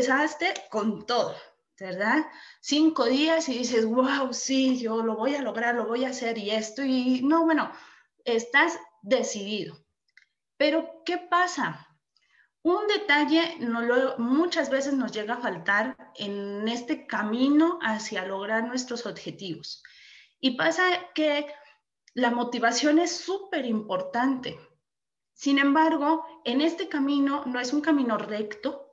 empezaste con todo, ¿verdad? Cinco días y dices, wow, sí, yo lo voy a lograr, lo voy a hacer y esto, y no, bueno, estás decidido. Pero, ¿qué pasa? Un detalle muchas veces nos llega a faltar en este camino hacia lograr nuestros objetivos. Y pasa que la motivación es súper importante. Sin embargo, en este camino no es un camino recto,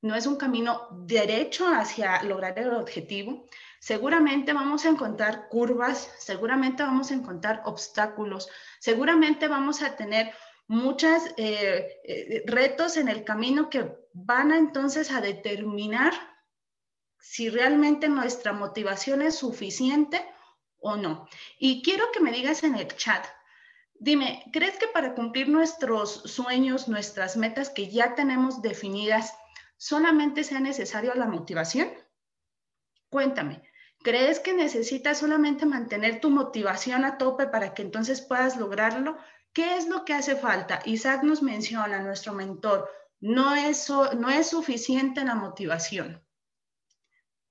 no es un camino derecho hacia lograr el objetivo. Seguramente vamos a encontrar curvas, seguramente vamos a encontrar obstáculos, seguramente vamos a tener muchos eh, eh, retos en el camino que van a, entonces a determinar si realmente nuestra motivación es suficiente o no. Y quiero que me digas en el chat, dime, ¿crees que para cumplir nuestros sueños, nuestras metas que ya tenemos definidas, solamente sea necesario la motivación? Cuéntame, ¿crees que necesitas solamente mantener tu motivación a tope para que entonces puedas lograrlo? ¿Qué es lo que hace falta? Isaac nos menciona, nuestro mentor, no es, no es suficiente la motivación.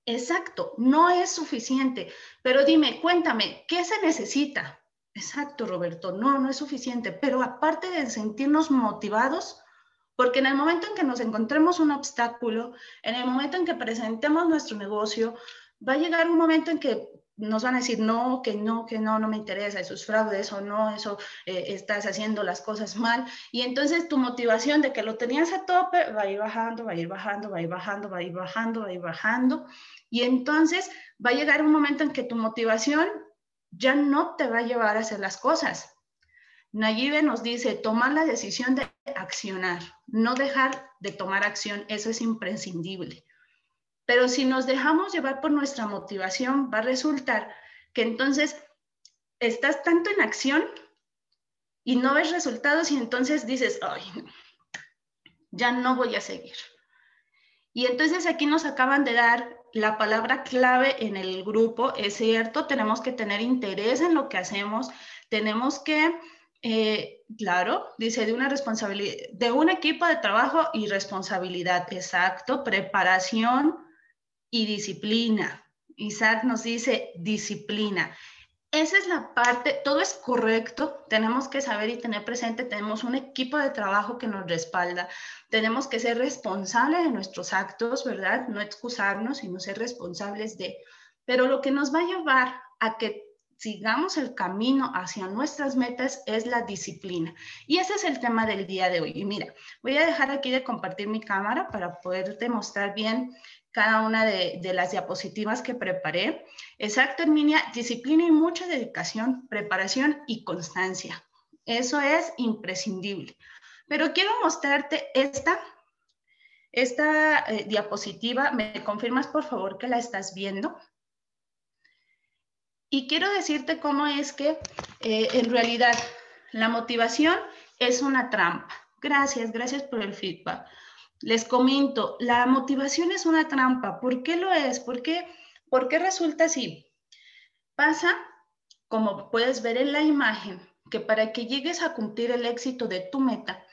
Exacto, no es suficiente. Pero dime, cuéntame, ¿qué se necesita? Exacto, Roberto, no, no es suficiente. Pero aparte de sentirnos motivados, porque en el momento en que nos encontremos un obstáculo, en el momento en que presentemos nuestro negocio, va a llegar un momento en que nos van a decir, no, que no, que no, no me interesa, eso es fraude, eso no, eso eh, estás haciendo las cosas mal. Y entonces tu motivación de que lo tenías a tope va a ir bajando, va a ir bajando, va a ir bajando, va a ir bajando, va a ir bajando. Y entonces va a llegar un momento en que tu motivación ya no te va a llevar a hacer las cosas. Nayibe nos dice, tomar la decisión de accionar, no dejar de tomar acción, eso es imprescindible. Pero si nos dejamos llevar por nuestra motivación, va a resultar que entonces estás tanto en acción y no ves resultados y entonces dices, ay, ya no voy a seguir. Y entonces aquí nos acaban de dar la palabra clave en el grupo, es cierto, tenemos que tener interés en lo que hacemos, tenemos que, eh, claro, dice, de una responsabilidad, de un equipo de trabajo y responsabilidad, exacto, preparación, y disciplina. Isaac nos dice disciplina. Esa es la parte, todo es correcto, tenemos que saber y tener presente, tenemos un equipo de trabajo que nos respalda, tenemos que ser responsables de nuestros actos, ¿verdad? No excusarnos, sino ser responsables de, pero lo que nos va a llevar a que sigamos el camino hacia nuestras metas es la disciplina. Y ese es el tema del día de hoy. Y mira, voy a dejar aquí de compartir mi cámara para poder demostrar bien cada una de, las diapositivas que preparé. Exacto, Herminia, disciplina y mucha dedicación, preparación y constancia. Eso es imprescindible. Pero quiero mostrarte esta, esta eh, diapositiva. ¿Me confirmas, por favor, que la estás viendo? Y quiero decirte cómo es que eh, en realidad la motivación es una trampa. Gracias, gracias por el feedback. Les comento, la motivación es una trampa. ¿Por qué lo es? ¿Por qué, ¿Por qué resulta así? Pasa, como puedes ver en la imagen, que para que llegues a cumplir el éxito de tu meta,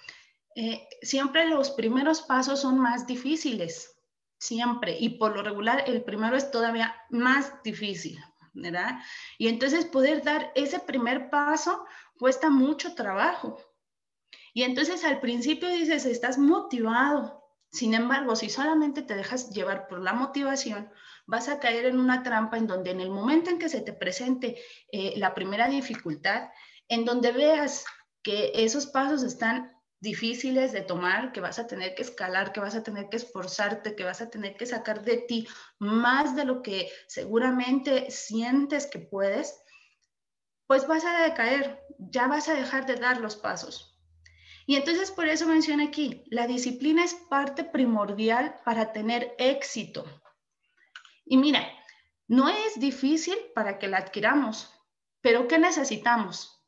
eh, siempre los primeros pasos son más difíciles, siempre. Y por lo regular, el primero es todavía más difícil, ¿verdad? Y entonces poder dar ese primer paso cuesta mucho trabajo. Y entonces al principio dices, estás motivado. Sin embargo, si solamente te dejas llevar por la motivación, vas a caer en una trampa en donde en el momento en que se te presente eh, la primera dificultad, en donde veas que esos pasos están difíciles de tomar, que vas a tener que escalar, que vas a tener que esforzarte, que vas a tener que sacar de ti más de lo que seguramente sientes que puedes, pues vas a decaer, ya vas a dejar de dar los pasos. Y entonces por eso menciona aquí, la disciplina es parte primordial para tener éxito. Y mira, no es difícil para que la adquiramos, pero ¿qué necesitamos?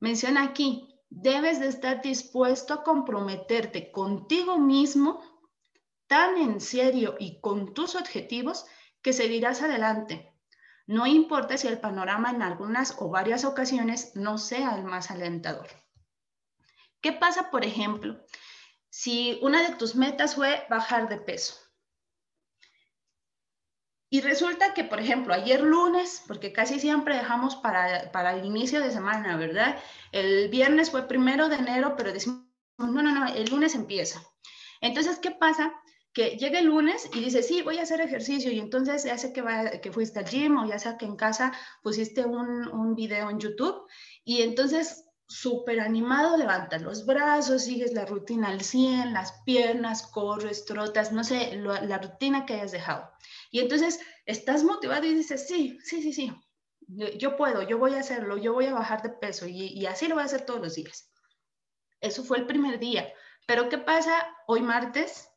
Menciona aquí, debes de estar dispuesto a comprometerte contigo mismo tan en serio y con tus objetivos que seguirás adelante. No importa si el panorama en algunas o varias ocasiones no sea el más alentador. ¿Qué pasa, por ejemplo, si una de tus metas fue bajar de peso. Y resulta que, por ejemplo, ayer lunes, porque casi siempre dejamos para, para el inicio de semana, ¿verdad? El viernes fue primero de enero, pero decimos, no, no, no, el lunes empieza. Entonces, ¿qué pasa? que llega el lunes y dice, sí, voy a hacer ejercicio y entonces ya sé que, va, que fuiste al gym o ya sea que en casa pusiste un, un video en YouTube y entonces súper animado levantas los brazos, sigues la rutina al 100, las piernas, corres, trotas, no sé, la rutina que hayas dejado. Y entonces estás motivado y dices, sí, sí, sí, sí, yo, puedo, yo voy a hacerlo, yo voy a bajar de peso y, y así lo voy a hacer todos los días. Eso fue el primer día. Pero ¿qué pasa hoy martes?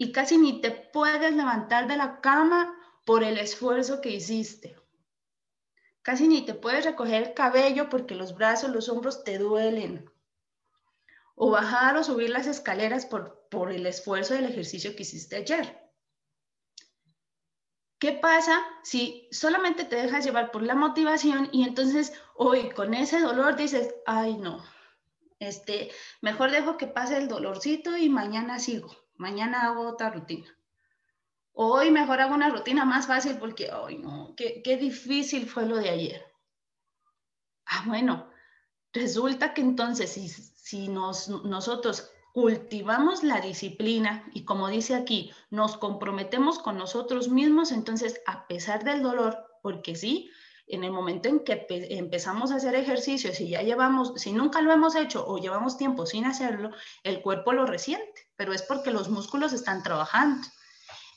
y casi ni te puedes levantar de la cama por el esfuerzo que hiciste. Casi ni te puedes recoger el cabello porque los brazos, los hombros te duelen. O bajar o subir las escaleras por, por el esfuerzo del ejercicio que hiciste ayer. ¿Qué pasa si solamente te dejas llevar por la motivación y entonces hoy con ese dolor dices, ay no, este, mejor dejo que pase el dolorcito y mañana sigo? mañana hago otra rutina. Hoy mejor hago una rutina más fácil porque, ay no, qué, difícil fue lo de ayer. Ah, bueno, resulta que entonces si, si nos, nosotros cultivamos la disciplina y como dice aquí, nos comprometemos con nosotros mismos, entonces a pesar del dolor, porque sí, en el momento en que empezamos a hacer ejercicios y ya llevamos, si nunca lo hemos hecho o llevamos tiempo sin hacerlo, el cuerpo lo resiente, pero es porque los músculos están trabajando.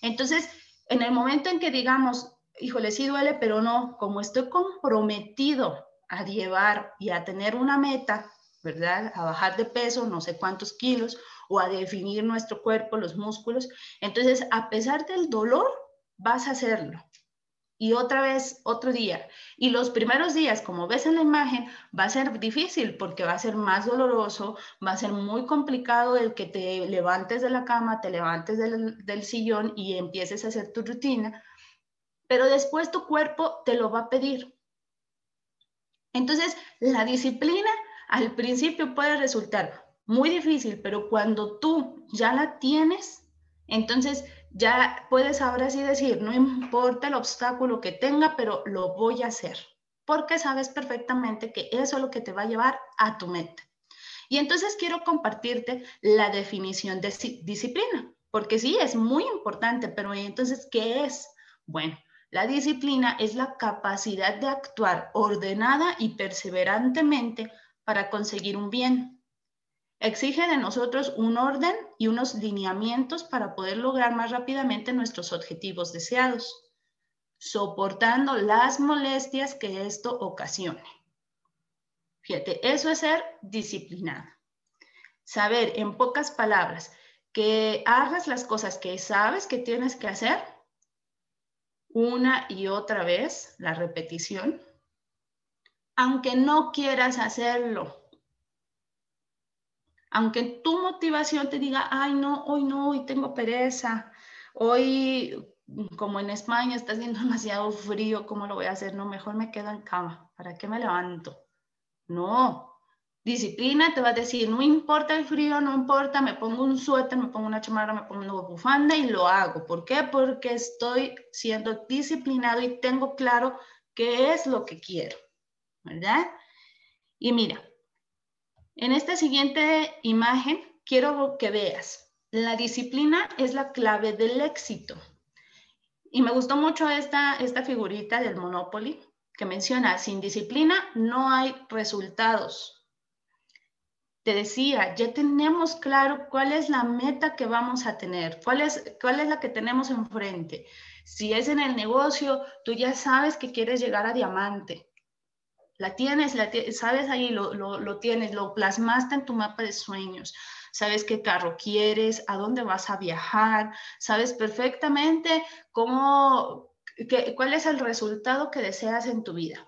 Entonces, en el momento en que digamos, híjole, sí duele, pero no, como estoy comprometido a llevar y a tener una meta, ¿verdad? A bajar de peso, no sé cuántos kilos, o a definir nuestro cuerpo, los músculos, entonces, a pesar del dolor, vas a hacerlo y otra vez otro día. Y los primeros días, como ves en la imagen, va a ser difícil porque va a ser más doloroso, va a ser muy complicado el que te levantes de la cama, te levantes del, sillón y empieces a hacer tu rutina, pero después tu cuerpo te lo va a pedir. Entonces, la disciplina al principio puede resultar muy difícil, pero cuando tú ya la tienes, entonces ya puedes ahora sí decir, no importa el obstáculo que tenga, pero lo voy a hacer, porque sabes perfectamente que eso es lo que te va a llevar a tu meta. Y entonces quiero compartirte la definición de disciplina, porque sí, es muy importante, pero entonces, ¿qué es? Bueno, la disciplina es la capacidad de actuar ordenada y perseverantemente para conseguir un bien, Exige de nosotros un orden y unos lineamientos para poder lograr más rápidamente nuestros objetivos deseados, soportando las molestias que esto ocasione. Fíjate, eso es ser disciplinado. Saber, en pocas palabras, que hagas las cosas que sabes que tienes que hacer una y otra vez, la repetición, aunque no quieras hacerlo aunque tu motivación te diga, ay, no, hoy no, hoy tengo pereza, hoy, como en España está haciendo demasiado frío, ¿cómo lo voy a hacer? No, mejor me quedo en cama, ¿para qué me levanto? No, disciplina te va a decir, no importa el frío, no importa, me pongo un suéter, me pongo una chamarra, me pongo una bufanda y lo hago. ¿Por qué? Porque estoy siendo disciplinado y tengo claro qué es lo que quiero, ¿verdad? Y mira, en esta siguiente imagen quiero que veas, la disciplina es la clave del éxito. Y me gustó mucho esta, esta figurita del Monopoly que menciona, sin disciplina no hay resultados. Te decía, ya tenemos claro cuál es la meta que vamos a tener, cuál es, cuál es la que tenemos enfrente. Si es en el negocio, tú ya sabes que quieres llegar a diamante la tienes, la sabes ahí, lo, lo, tienes, lo plasmaste en tu mapa de sueños. Sabes qué carro quieres, a dónde vas a viajar, sabes perfectamente cómo, qué, cuál es el resultado que deseas en tu vida.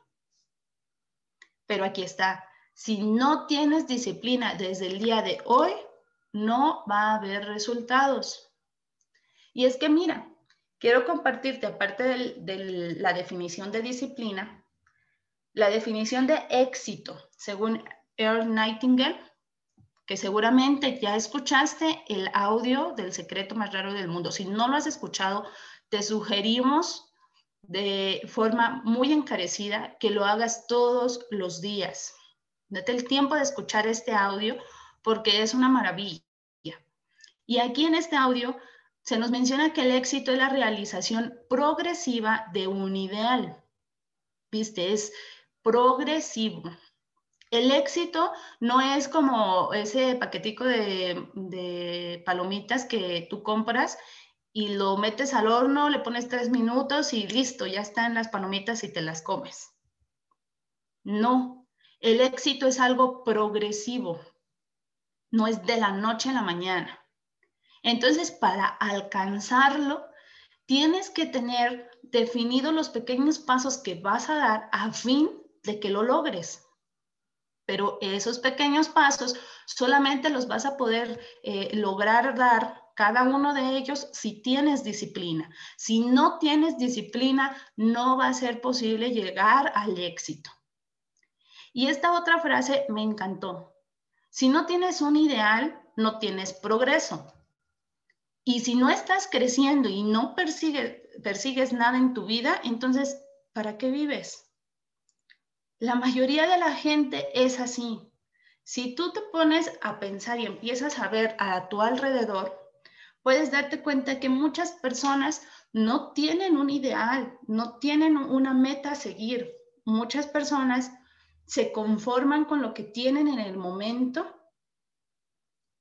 Pero aquí está, si no tienes disciplina desde el día de hoy, no va a haber resultados. Y es que mira, quiero compartirte, aparte de la definición de disciplina, la definición de éxito, según Earl Nightingale, que seguramente ya escuchaste el audio del secreto más raro del mundo. Si no lo has escuchado, te sugerimos de forma muy encarecida que lo hagas todos los días. Date el tiempo de escuchar este audio porque es una maravilla. Y aquí en este audio se nos menciona que el éxito es la realización progresiva de un ideal. ¿Viste? Es progresivo. El éxito no es como ese paquetico de, palomitas que tú compras y lo metes al horno, le pones tres minutos y listo, ya están las palomitas y te las comes. No, el éxito es algo progresivo, no es de la noche a la mañana. Entonces, para alcanzarlo, tienes que tener definidos los pequeños pasos que vas a dar a fin de que lo logres. Pero esos pequeños pasos solamente los vas a poder eh, lograr dar cada uno de ellos si tienes disciplina. Si no tienes disciplina, no va a ser posible llegar al éxito. Y esta otra frase me encantó. Si no tienes un ideal, no tienes progreso. Y si no estás creciendo y no persigues, persigues nada en tu vida, entonces, ¿para qué vives? La mayoría de la gente es así. Si tú te pones a pensar y empiezas a ver a tu alrededor, puedes darte cuenta que muchas personas no tienen un ideal, no tienen una meta a seguir. Muchas personas se conforman con lo que tienen en el momento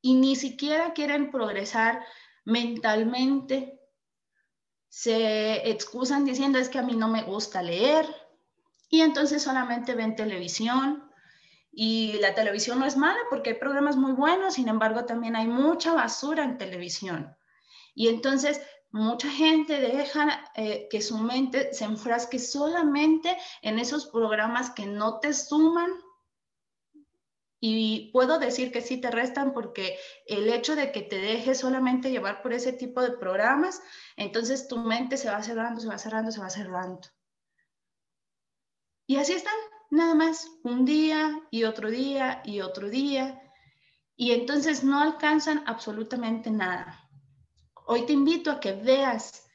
y ni siquiera quieren progresar mentalmente se excusan diciendo es que a mí no me gusta leer y entonces solamente ven televisión y la televisión no es mala porque hay programas muy buenos, sin embargo también hay mucha basura en televisión. Y entonces mucha gente deja eh, que su mente se enfrasque solamente en esos programas que no te suman y puedo decir que sí te restan porque el hecho de que te dejes solamente llevar por ese tipo de programas, entonces tu mente se va cerrando, se va cerrando, se va cerrando. Y así están, nada más, un día y otro día y otro día. Y entonces no alcanzan absolutamente nada. Hoy te invito a que veas,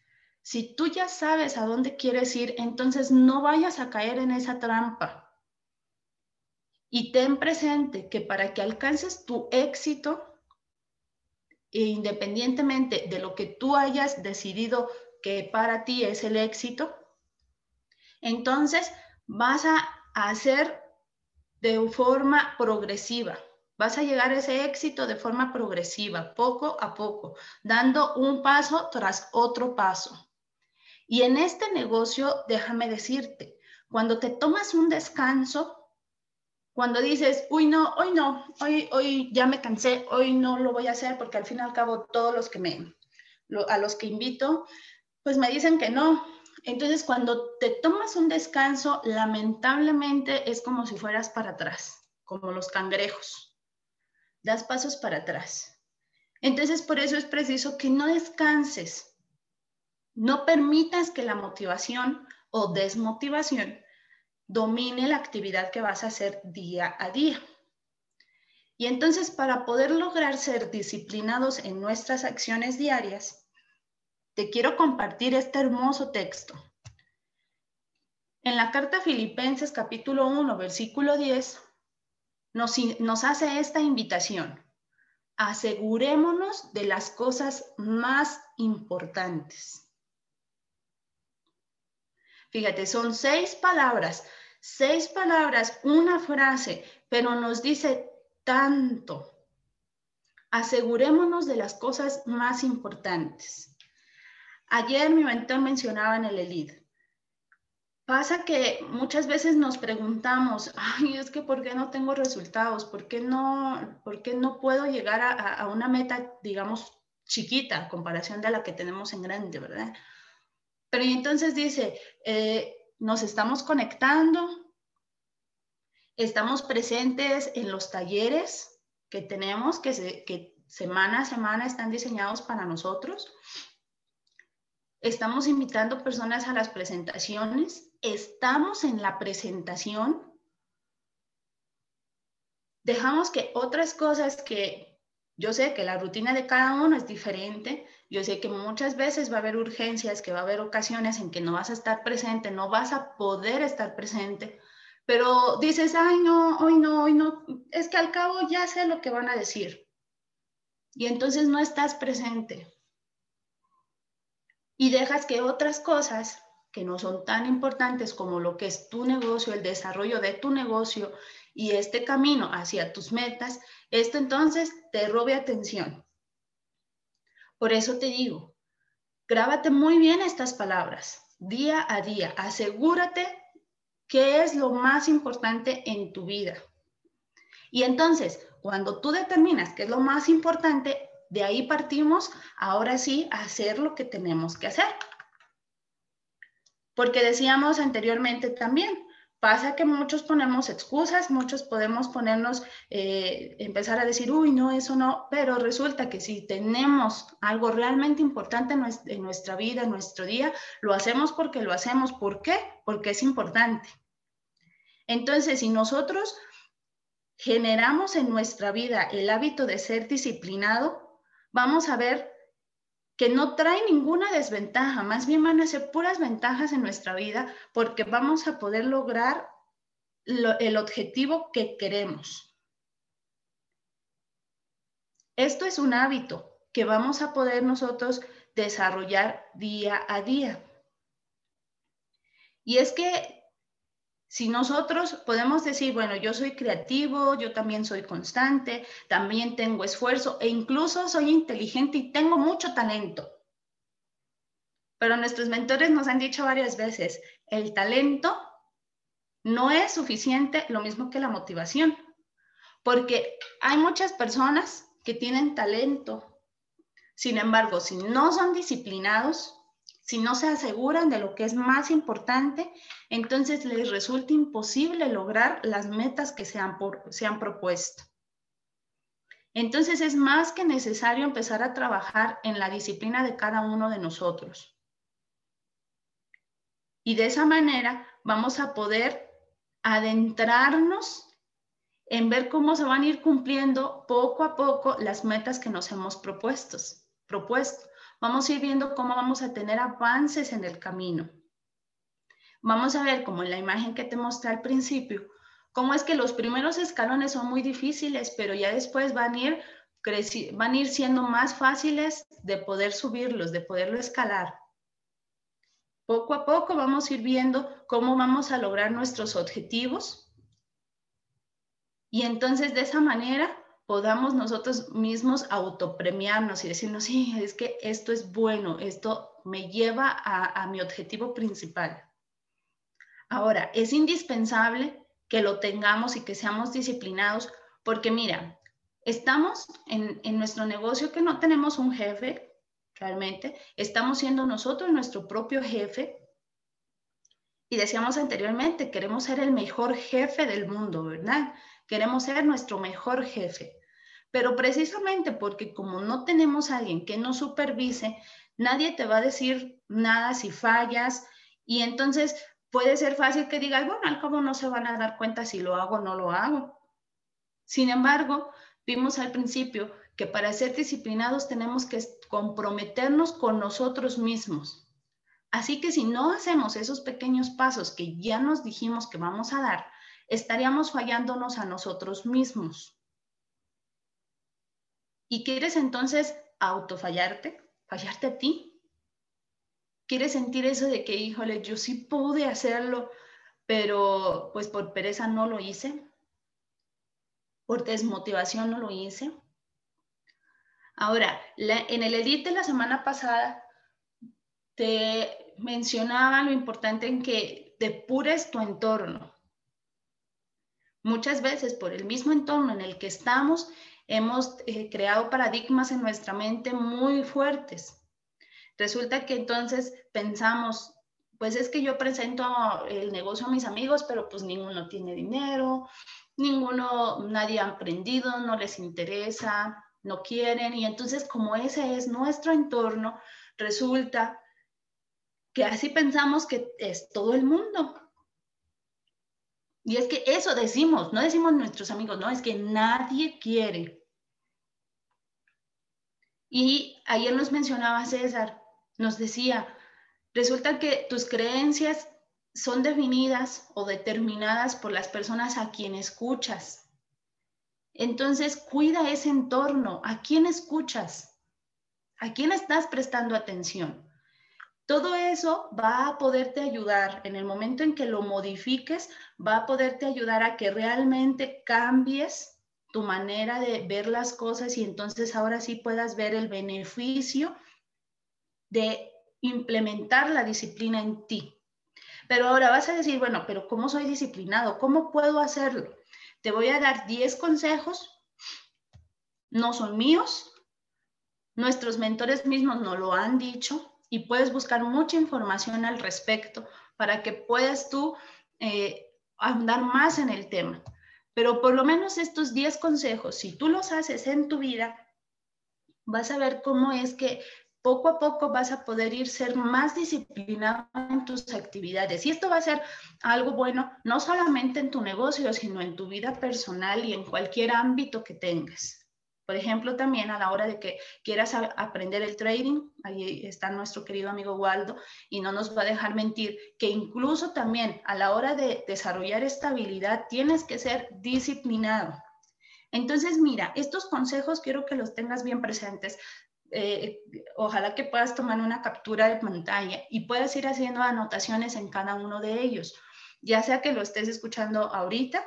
si tú ya sabes a dónde quieres ir, entonces no vayas a caer en esa trampa y ten presente que para que alcances tu éxito, e independientemente de lo que tú hayas decidido que para ti es el éxito, entonces vas a hacer de forma progresiva. Vas a llegar a ese éxito de forma progresiva, poco a poco, dando un paso tras otro paso. Y en este negocio, déjame decirte, cuando te tomas un descanso, cuando dices, uy, no, hoy no, hoy, hoy ya me cansé, hoy no lo voy a hacer porque al fin y al cabo todos los que me, a los que invito, pues me dicen que no. Entonces, cuando te tomas un descanso, lamentablemente es como si fueras para atrás, como los cangrejos. Das pasos para atrás. Entonces, por eso es preciso que no descanses. No permitas que la motivación o desmotivación domine la actividad que vas a hacer día a día. Y entonces para poder lograr ser disciplinados en nuestras acciones diarias, te quiero compartir este hermoso texto. En la carta Filipenses capítulo 1, versículo 10, nos, nos hace esta invitación. Asegurémonos de las cosas más importantes. Fíjate, son seis palabras seis palabras, una frase, pero nos dice tanto. Asegurémonos de las cosas más importantes. Ayer mi mentor mencionaba en el ELID. Pasa que muchas veces nos preguntamos, ay, es que ¿por qué no tengo resultados? ¿Por qué no, por qué no puedo llegar a, una meta, digamos, chiquita, comparación de la que tenemos en grande, verdad? Pero entonces dice, eh, nos estamos conectando, estamos presentes en los talleres que tenemos, que, que semana a semana están diseñados para nosotros. Estamos invitando personas a las presentaciones, estamos en la presentación. dejamos que otras cosas que yo sé que la rutina de cada uno es diferente, yo sé que muchas veces va a haber urgencias, que va a haber ocasiones en que no vas a estar presente, no vas a poder estar presente, pero dices, ay, no, hoy no, hoy no, es que al cabo ya sé lo que van a decir. Y entonces no estás presente. Y dejas que otras cosas que no son tan importantes como lo que es tu negocio, el desarrollo de tu negocio y este camino hacia tus metas, esto entonces te robe atención. Por eso te digo, grábate muy bien estas palabras día a día. Asegúrate qué es lo más importante en tu vida. Y entonces, cuando tú determinas qué es lo más importante, de ahí partimos ahora sí a hacer lo que tenemos que hacer. Porque decíamos anteriormente también, pasa que muchos ponemos excusas, muchos podemos ponernos, eh, empezar a decir, uy, no, eso no, pero resulta que si tenemos algo realmente importante en nuestra vida, en nuestro día, lo hacemos porque lo hacemos. ¿Por qué? Porque es importante. Entonces, si nosotros generamos en nuestra vida el hábito de ser disciplinado, vamos a ver que no trae ninguna desventaja, más bien van a ser puras ventajas en nuestra vida porque vamos a poder lograr el objetivo que queremos. Esto es un hábito que vamos a poder nosotros desarrollar día a día. Y es que si nosotros podemos decir, bueno, yo soy creativo, yo también soy constante, también tengo esfuerzo e incluso soy inteligente y tengo mucho talento. Pero nuestros mentores nos han dicho varias veces, el talento no es suficiente, lo mismo que la motivación, porque hay muchas personas que tienen talento. Sin embargo, si no son disciplinados, si no se aseguran de lo que es más importante, entonces les resulta imposible lograr las metas que se han, se han propuesto. Entonces es más que necesario empezar a trabajar en la disciplina de cada uno de nosotros. Y de esa manera vamos a poder adentrarnos en ver cómo se van a ir cumpliendo poco a poco las metas que nos hemos propuestos, propuesto vamos a ir viendo cómo vamos a tener avances en el camino. Vamos a ver, como en la imagen que te mostré al principio, cómo es que los primeros escalones son muy difíciles, pero ya después van a ir, van a ir siendo más fáciles de poder subirlos, de poderlo escalar. Poco a poco vamos a ir viendo cómo vamos a lograr nuestros objetivos. Y entonces de esa manera podamos nosotros mismos autopremiarnos y decirnos, sí, es que esto es bueno, esto me lleva a, mi objetivo principal. Ahora, es indispensable que lo tengamos y que seamos disciplinados, porque mira, estamos en, en nuestro negocio que no tenemos un jefe, realmente, estamos siendo nosotros nuestro propio jefe. Y decíamos anteriormente, queremos ser el mejor jefe del mundo, ¿verdad? Queremos ser nuestro mejor jefe. Pero precisamente porque como no tenemos a alguien que nos supervise, nadie te va a decir nada si fallas y entonces puede ser fácil que digas, bueno, al cabo no se van a dar cuenta si lo hago o no lo hago. Sin embargo, vimos al principio que para ser disciplinados tenemos que comprometernos con nosotros mismos. Así que si no hacemos esos pequeños pasos que ya nos dijimos que vamos a dar, estaríamos fallándonos a nosotros mismos. ¿Y quieres entonces autofallarte? ¿Fallarte a ti? ¿Quieres sentir eso de que, híjole, yo sí pude hacerlo, pero pues por pereza no lo hice? ¿Por desmotivación no lo hice? Ahora, en el edit de la semana pasada te mencionaba lo importante en que depures tu entorno. Muchas veces por el mismo entorno en el que estamos hemos eh, creado paradigmas en nuestra mente muy fuertes. Resulta que entonces pensamos, pues es que yo presento el negocio a mis amigos, pero pues ninguno tiene dinero, ninguno, nadie ha aprendido, no les interesa, no quieren. Y entonces como ese es nuestro entorno, resulta que así pensamos que es todo el mundo. Y es que eso decimos, no decimos nuestros amigos, no, es que nadie quiere. Y ayer nos mencionaba César, nos decía, resulta que tus creencias son definidas o determinadas por las personas a quien escuchas. Entonces, cuida ese entorno, a quién escuchas, a quién estás prestando atención. Todo eso va a poderte ayudar en el momento en que lo modifiques, va a poderte ayudar a que realmente cambies tu manera de ver las cosas y entonces ahora sí puedas ver el beneficio de implementar la disciplina en ti. Pero ahora vas a decir, bueno, pero ¿cómo soy disciplinado? ¿Cómo puedo hacerlo? Te voy a dar 10 consejos, no son míos, nuestros mentores mismos nos lo han dicho y puedes buscar mucha información al respecto para que puedas tú eh, andar más en el tema. Pero por lo menos estos 10 consejos, si tú los haces en tu vida, vas a ver cómo es que poco a poco vas a poder ir ser más disciplinado en tus actividades. Y esto va a ser algo bueno, no solamente en tu negocio, sino en tu vida personal y en cualquier ámbito que tengas. Por ejemplo, también a la hora de que quieras aprender el trading, ahí está nuestro querido amigo Waldo y no nos va a dejar mentir, que incluso también a la hora de desarrollar estabilidad tienes que ser disciplinado. Entonces, mira, estos consejos quiero que los tengas bien presentes. Eh, ojalá que puedas tomar una captura de pantalla y puedas ir haciendo anotaciones en cada uno de ellos, ya sea que lo estés escuchando ahorita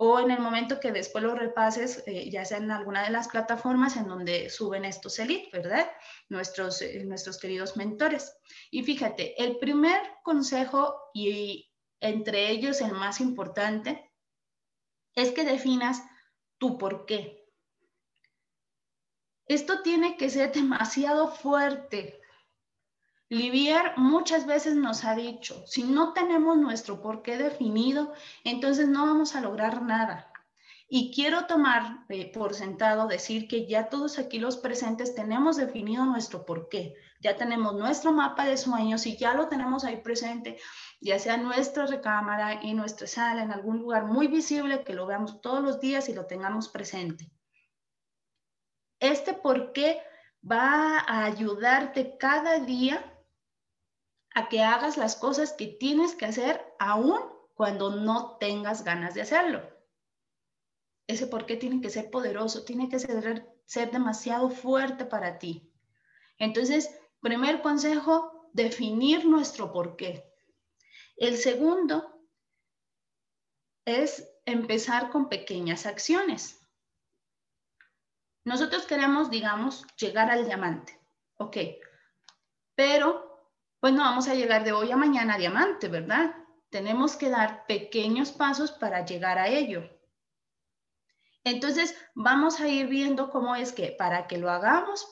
o en el momento que después lo repases, eh, ya sea en alguna de las plataformas en donde suben estos elite, ¿verdad? Nuestros, eh, nuestros queridos mentores. Y fíjate, el primer consejo y entre ellos el más importante es que definas tu por qué. Esto tiene que ser demasiado fuerte. Livier muchas veces nos ha dicho, si no tenemos nuestro porqué definido, entonces no vamos a lograr nada. Y quiero tomar eh, por sentado decir que ya todos aquí los presentes tenemos definido nuestro porqué. Ya tenemos nuestro mapa de sueños y ya lo tenemos ahí presente, ya sea en nuestra recámara, en nuestra sala, en algún lugar muy visible que lo veamos todos los días y lo tengamos presente. Este por qué va a ayudarte cada día a que hagas las cosas que tienes que hacer aún cuando no tengas ganas de hacerlo. Ese por qué tiene que ser poderoso, tiene que ser, ser demasiado fuerte para ti. Entonces, primer consejo, definir nuestro por qué. El segundo es empezar con pequeñas acciones. Nosotros queremos, digamos, llegar al diamante, ¿ok? Pero, pues no vamos a llegar de hoy a mañana a diamante, ¿verdad? Tenemos que dar pequeños pasos para llegar a ello. Entonces, vamos a ir viendo cómo es que para que lo hagamos,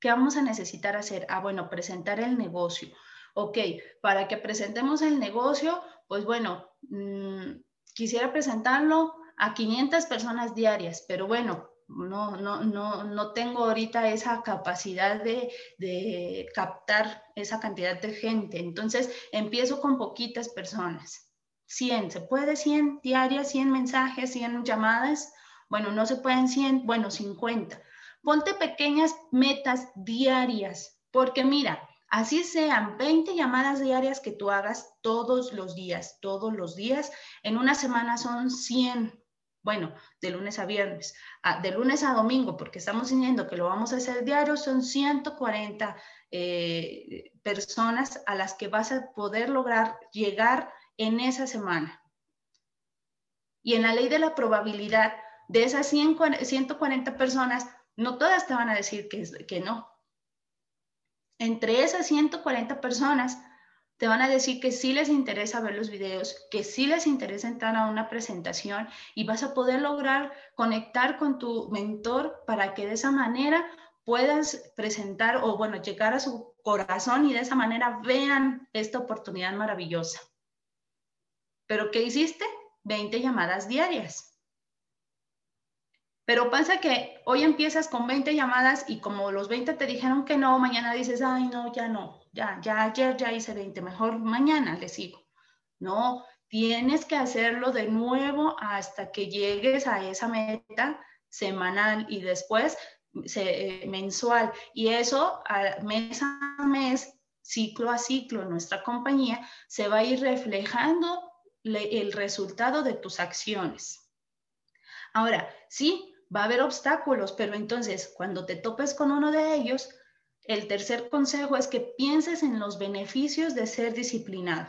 ¿qué vamos a necesitar hacer? Ah, bueno, presentar el negocio. Ok, para que presentemos el negocio, pues bueno, mmm, quisiera presentarlo a 500 personas diarias, pero bueno, no, no, no, no tengo ahorita esa capacidad de, de, captar esa cantidad de gente. Entonces, empiezo con poquitas personas. 100, ¿se puede 100 diarias, 100 mensajes, 100 llamadas? Bueno, no se pueden 100, bueno, 50. Ponte pequeñas metas diarias, porque mira, así sean 20 llamadas diarias que tú hagas todos los días, todos los días, en una semana son 100 bueno, de lunes a viernes, ah, de lunes a domingo, porque estamos diciendo que lo vamos a hacer diario, son 140 eh, personas a las que vas a poder lograr llegar en esa semana. Y en la ley de la probabilidad, de esas 140 personas, no todas te van a decir que, que no. Entre esas 140 personas, te van a decir que sí les interesa ver los videos, que sí les interesa entrar a una presentación y vas a poder lograr conectar con tu mentor para que de esa manera puedas presentar o bueno, llegar a su corazón y de esa manera vean esta oportunidad maravillosa. Pero ¿qué hiciste? 20 llamadas diarias. Pero pasa que hoy empiezas con 20 llamadas y como los 20 te dijeron que no, mañana dices, ay, no, ya no, ya, ya ayer ya hice 20, mejor mañana le sigo. No, Tienes que hacerlo de nuevo hasta que llegues a esa meta semanal y después se, eh, mensual. Y eso mes a mes, ciclo a ciclo en nuestra compañía, se va a ir reflejando el resultado de tus acciones. Ahora, sí, va a haber obstáculos, pero entonces cuando te topes con uno de ellos, el tercer consejo es que pienses en los beneficios de ser disciplinado.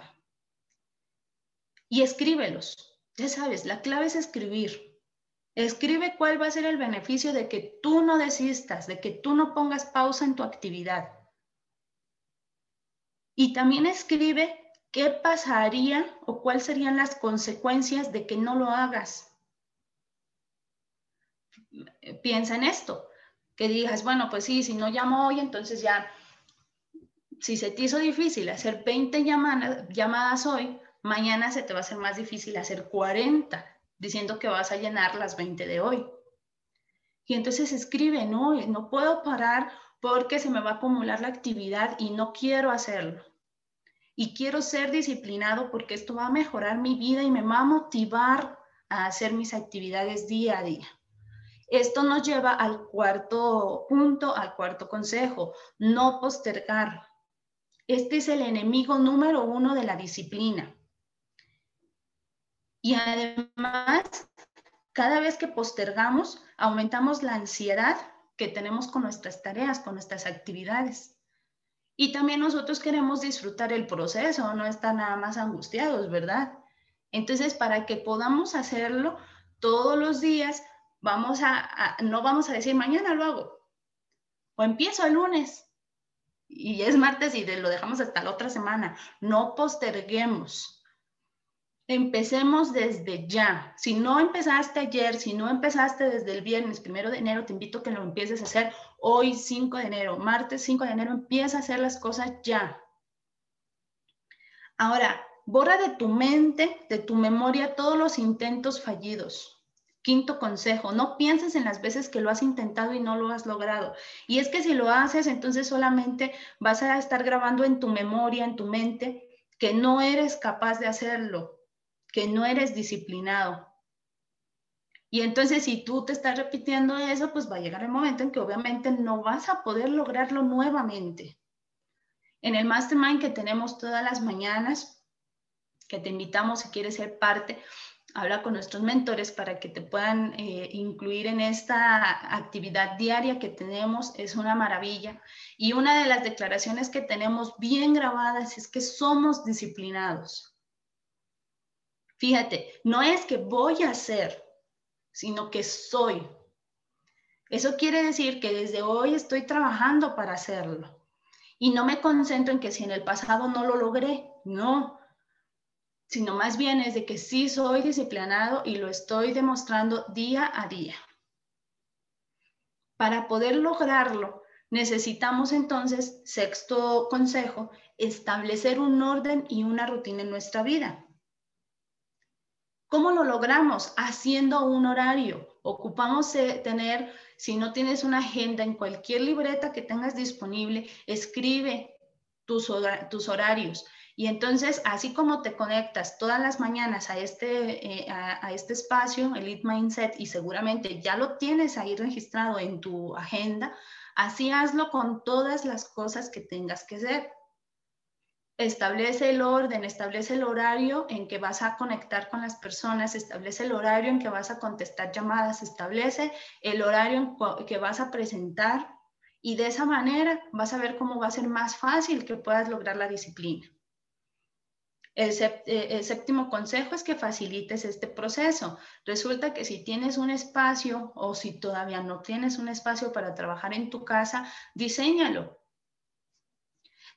Y escríbelos. Ya sabes, la clave es escribir. Escribe cuál va a ser el beneficio de que tú no desistas, de que tú no pongas pausa en tu actividad. Y también escribe qué pasaría o cuáles serían las consecuencias de que no lo hagas. Piensa en esto, que digas, bueno, pues sí, si no llamo hoy, entonces ya, si se te hizo difícil hacer 20 llamadas, llamadas hoy, mañana se te va a hacer más difícil hacer 40 diciendo que vas a llenar las 20 de hoy. Y entonces escribe, no, no puedo parar porque se me va a acumular la actividad y no quiero hacerlo. Y quiero ser disciplinado porque esto va a mejorar mi vida y me va a motivar a hacer mis actividades día a día. Esto nos lleva al cuarto punto, al cuarto consejo, no postergar. Este es el enemigo número uno de la disciplina. Y además, cada vez que postergamos, aumentamos la ansiedad que tenemos con nuestras tareas, con nuestras actividades. Y también nosotros queremos disfrutar el proceso, no estar nada más angustiados, ¿verdad? Entonces, para que podamos hacerlo todos los días, vamos a, no vamos a decir mañana lo hago o empiezo el lunes y es martes y lo dejamos hasta la otra semana. No posterguemos empecemos desde ya. Si no empezaste ayer, si no empezaste desde el viernes primero de enero, te invito a que lo empieces a hacer hoy 5 de enero, martes 5 de enero, empieza a hacer las cosas ya. Ahora, borra de tu mente, de tu memoria, todos los intentos fallidos. Quinto consejo, no pienses en las veces que lo has intentado y no lo has logrado. Y es que si lo haces, entonces solamente vas a estar grabando en tu memoria, en tu mente, que no eres capaz de hacerlo, que no eres disciplinado. Y entonces si tú te estás repitiendo eso, pues va a llegar el momento en que obviamente no vas a poder lograrlo nuevamente. En el mastermind que tenemos todas las mañanas, que te invitamos si quieres ser parte, habla con nuestros mentores para que te puedan eh, incluir en esta actividad diaria que tenemos. Es una maravilla. Y una de las declaraciones que tenemos bien grabadas es que somos disciplinados. Fíjate, no es que voy a ser, sino que soy. Eso quiere decir que desde hoy estoy trabajando para hacerlo. Y no me concentro en que si en el pasado no lo logré, no, sino más bien es de que sí soy disciplinado y lo estoy demostrando día a día. Para poder lograrlo, necesitamos entonces, sexto consejo, establecer un orden y una rutina en nuestra vida. ¿Cómo lo logramos? Haciendo un horario. Ocupamos eh, tener, si no tienes una agenda en cualquier libreta que tengas disponible, escribe tus, tus horarios. Y entonces, así como te conectas todas las mañanas a este, eh, a, este espacio, Elite Mindset, y seguramente ya lo tienes ahí registrado en tu agenda, así hazlo con todas las cosas que tengas que hacer establece el orden, establece el horario en que vas a conectar con las personas, establece el horario en que vas a contestar llamadas, establece el horario en que vas a presentar y de esa manera vas a ver cómo va a ser más fácil que puedas lograr la disciplina. El, eh, séptimo consejo es que facilites este proceso. Resulta que si tienes un espacio o si todavía no tienes un espacio para trabajar en tu casa, diseñalo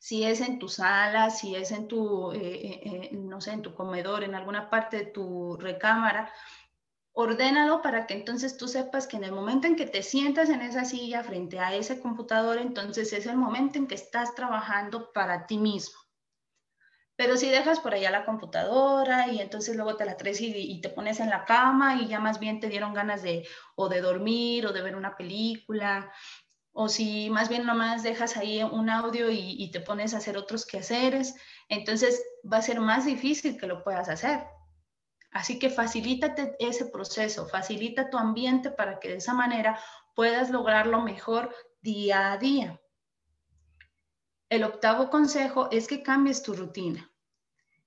si es en tu sala, si es en tu, eh, eh, no sé, en tu comedor, en alguna parte de tu recámara, ordénalo para que entonces tú sepas que en el momento en que te sientas en esa silla frente a ese computador, entonces es el momento en que estás trabajando para ti mismo. Pero si dejas por allá la computadora y entonces luego te la traes y, te pones en la cama y ya más bien te dieron ganas de o de dormir o de ver una película o si más bien nomás dejas ahí un audio y, y, te pones a hacer otros quehaceres, entonces va a ser más difícil que lo puedas hacer. Así que facilítate ese proceso, facilita tu ambiente para que de esa manera puedas lograrlo mejor día a día. El octavo consejo es que cambies tu rutina.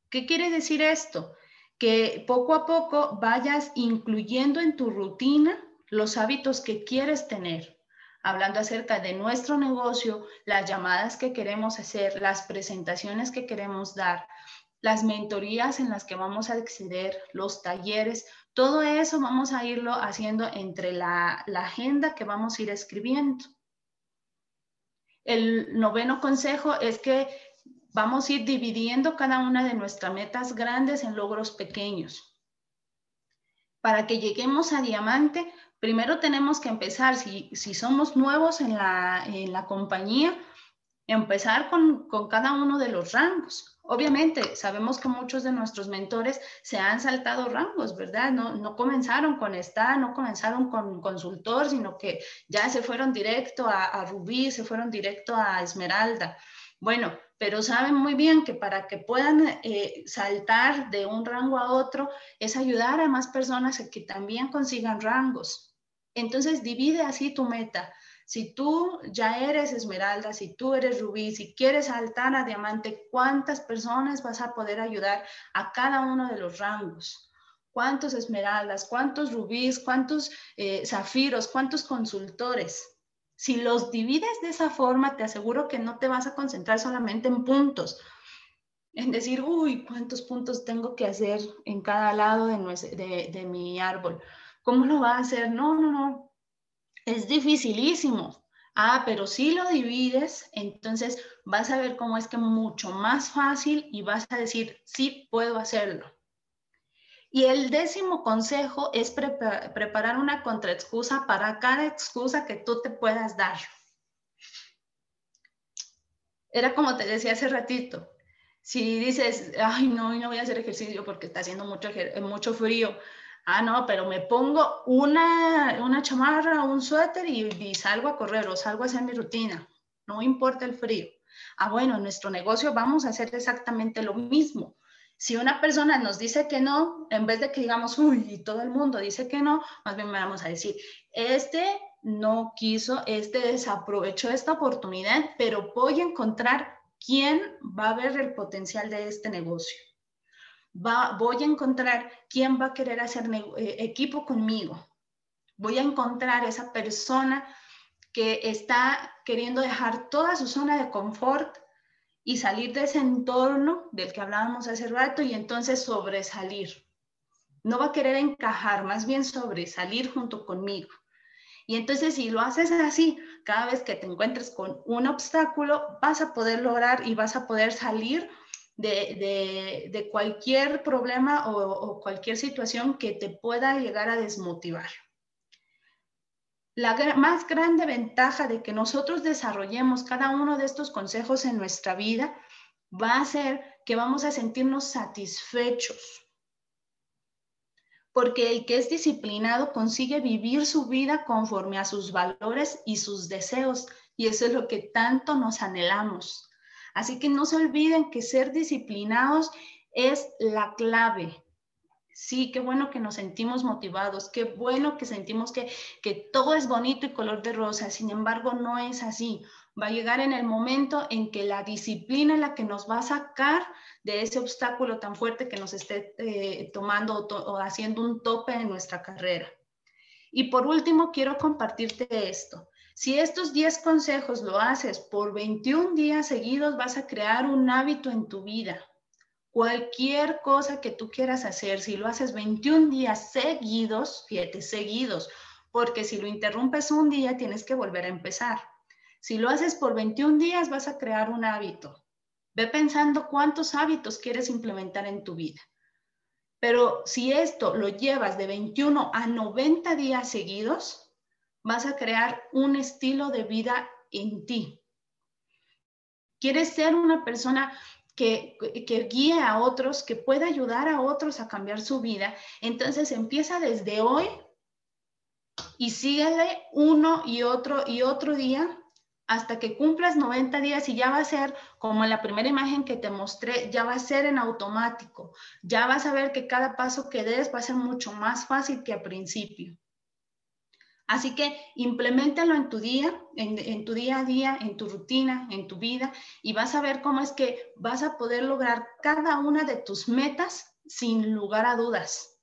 ¿Qué quiere decir esto? Que poco a poco vayas incluyendo en tu rutina los hábitos que quieres tener hablando acerca de nuestro negocio, las llamadas que queremos hacer, las presentaciones que queremos dar, las mentorías en las que vamos a acceder, los talleres, todo eso vamos a irlo haciendo entre la, agenda que vamos a ir escribiendo. El noveno consejo es que vamos a ir dividiendo cada una de nuestras metas grandes en logros pequeños. Para que lleguemos a diamante, primero tenemos que empezar, si, somos nuevos en la, en la compañía, empezar con, con, cada uno de los rangos. Obviamente, sabemos que muchos de nuestros mentores se han saltado rangos, ¿verdad? No, no comenzaron con esta, no comenzaron con consultor, sino que ya se fueron directo a, a Rubí, se fueron directo a Esmeralda. Bueno, pero saben muy bien que para que puedan eh, saltar de un rango a otro es ayudar a más personas a que también consigan rangos. Entonces divide así tu meta. Si tú ya eres esmeralda, si tú eres rubí, si quieres saltar a diamante, ¿cuántas personas vas a poder ayudar a cada uno de los rangos? ¿Cuántos esmeraldas? ¿Cuántos rubíes? ¿Cuántos eh, zafiros? ¿Cuántos consultores? Si los divides de esa forma, te aseguro que no te vas a concentrar solamente en puntos, en decir, uy, ¿cuántos puntos tengo que hacer en cada lado de, de mi árbol? ¿Cómo lo va a hacer? No, no, no. Es dificilísimo. Ah, pero si lo divides, entonces vas a ver cómo es que mucho más fácil y vas a decir, sí, puedo hacerlo. Y el décimo consejo es preparar una contraexcusa para cada excusa que tú te puedas dar. Era como te decía hace ratito, si dices, ay, no, no voy a hacer ejercicio porque está haciendo mucho, mucho frío, Ah, no, pero me pongo una, una chamarra, un suéter y, salgo a correr o salgo a hacer mi rutina. No importa el frío. Ah, bueno, en nuestro negocio vamos a hacer exactamente lo mismo. Si una persona nos dice que no, en vez de que digamos, uy, y todo el mundo dice que no, más bien vamos a decir, este no quiso, este desaprovechó esta oportunidad, pero voy a encontrar quién va a ver el potencial de este negocio voy a encontrar quién va a querer hacer eh, equipo conmigo. Voy a encontrar esa persona que está queriendo dejar toda su zona de confort y salir de ese entorno del que hablábamos hace rato y entonces sobresalir. No va a querer encajar, más bien sobresalir junto conmigo. Y entonces si lo haces así, cada vez que te encuentres con un obstáculo, vas a poder lograr y vas a poder salir de, cualquier problema o, cualquier situación que te pueda llegar a desmotivar. La más grande ventaja de que nosotros desarrollemos cada uno de estos consejos en nuestra vida va a ser que vamos a sentirnos satisfechos. Porque el que es disciplinado consigue vivir su vida conforme a sus valores y sus deseos. Y eso es lo que tanto nos anhelamos. Así que no se olviden que ser disciplinados es la clave. Sí, qué bueno que nos sentimos motivados, qué bueno que sentimos que, que todo es bonito y color de rosa. Sin embargo, no es así. Va a llegar en el momento en que la disciplina es la que nos va a sacar de ese obstáculo tan fuerte que nos esté eh, tomando o haciendo un tope en nuestra carrera. Y por último, quiero compartirte esto. Si estos 10 consejos lo haces por 21 días seguidos, vas a crear un hábito en tu vida. Cualquier cosa que tú quieras hacer, si lo haces 21 días seguidos, fíjate, seguidos, porque si lo interrumpes un día, tienes que volver a empezar. Si lo haces por 21 días, vas a crear un hábito. Ve pensando cuántos hábitos quieres implementar en tu vida. Pero si esto lo llevas de 21 a 90 días seguidos, vas a crear un estilo de vida en ti. Quieres ser una persona que, que, guíe a otros, que pueda ayudar a otros a cambiar su vida. Entonces empieza desde hoy y síguele uno y otro y otro día hasta que cumplas 90 días y ya va a ser como en la primera imagen que te mostré, ya va a ser en automático. Ya vas a ver que cada paso que des va a ser mucho más fácil que al principio. Así que implementalo en tu día, en, tu día a día, en tu rutina, en tu vida, y vas a ver cómo es que vas a poder lograr cada una de tus metas sin lugar a dudas.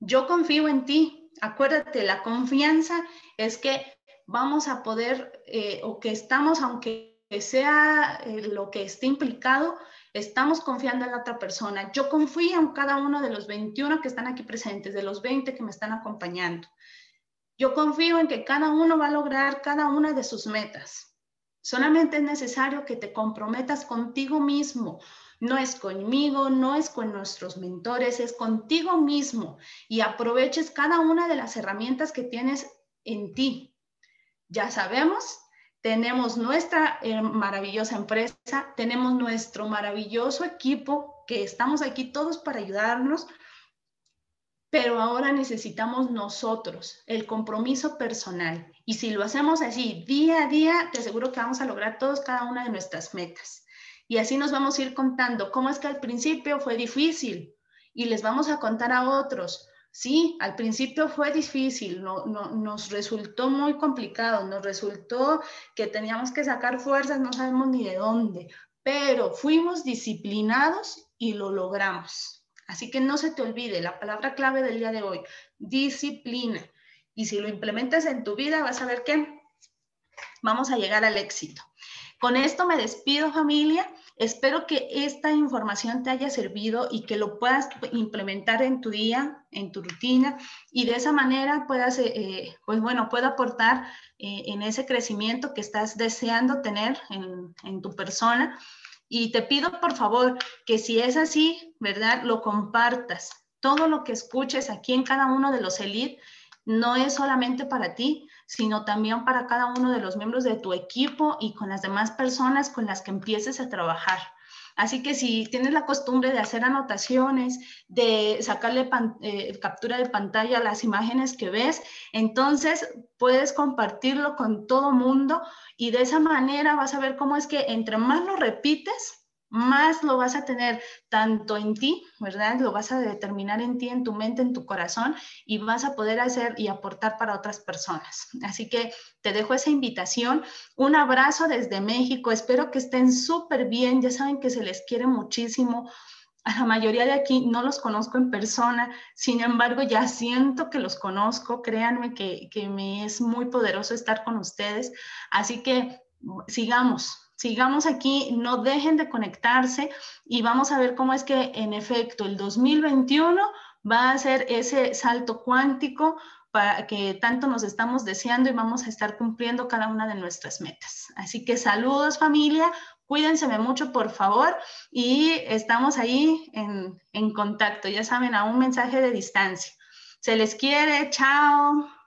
Yo confío en ti. Acuérdate, la confianza es que vamos a poder, eh, o que estamos, aunque sea eh, lo que esté implicado, estamos confiando en la otra persona. Yo confío en cada uno de los 21 que están aquí presentes, de los 20 que me están acompañando. Yo confío en que cada uno va a lograr cada una de sus metas. Solamente es necesario que te comprometas contigo mismo. No es conmigo, no es con nuestros mentores, es contigo mismo y aproveches cada una de las herramientas que tienes en ti, ya sabemos, tenemos nuestra eh, maravillosa empresa, tenemos nuestro maravilloso equipo, que estamos aquí todos para ayudarnos, pero ahora necesitamos nosotros el compromiso personal. Y si lo hacemos así día a día, te aseguro que vamos a lograr todos cada una de nuestras metas. Y así nos vamos a ir contando cómo es que al principio fue difícil y les vamos a contar a otros Sí, al principio fue difícil, no, nos resultó muy complicado, nos resultó que teníamos que sacar fuerzas, no sabemos ni de dónde, pero fuimos disciplinados y lo logramos. Así que no se te olvide la palabra clave del día de hoy, disciplina. Y si lo implementas en tu vida, vas a ver que vamos a llegar al éxito. Con esto me despido familia. Espero que esta información te haya servido y que lo puedas implementar en tu día, en tu rutina y de esa manera puedas, eh, eh, pues bueno, pueda aportar eh, en ese crecimiento que estás deseando tener en, en tu persona. Y te pido por favor que si es así, ¿verdad? Lo compartas. Todo lo que escuches aquí en cada uno de los elite no es solamente para ti, sino también para cada uno de los miembros de tu equipo y con las demás personas con las que empieces a trabajar. Así que si tienes la costumbre de hacer anotaciones, de sacarle eh, captura de pantalla a las imágenes que ves, entonces puedes compartirlo con todo mundo y de esa manera vas a ver cómo es que entre más lo repites, más lo vas a tener tanto en ti, ¿verdad? Lo vas a determinar en ti, en tu mente, en tu corazón y vas a poder hacer y aportar para otras personas. Así que te dejo esa invitación. Un abrazo desde México. Espero que estén súper bien. Ya saben que se les quiere muchísimo. A la mayoría de aquí no los conozco en persona, sin embargo ya siento que los conozco, créanme que, que me es muy poderoso estar con ustedes, así que sigamos, sigamos aquí, no dejen de conectarse y vamos a ver cómo es que en efecto el 2021 va a ser ese salto cuántico para que tanto nos estamos deseando y vamos a estar cumpliendo cada una de nuestras metas. Así que saludos familia, cuídense mucho por favor y estamos ahí en, en contacto, ya saben, a un mensaje de distancia. Se les quiere, chao.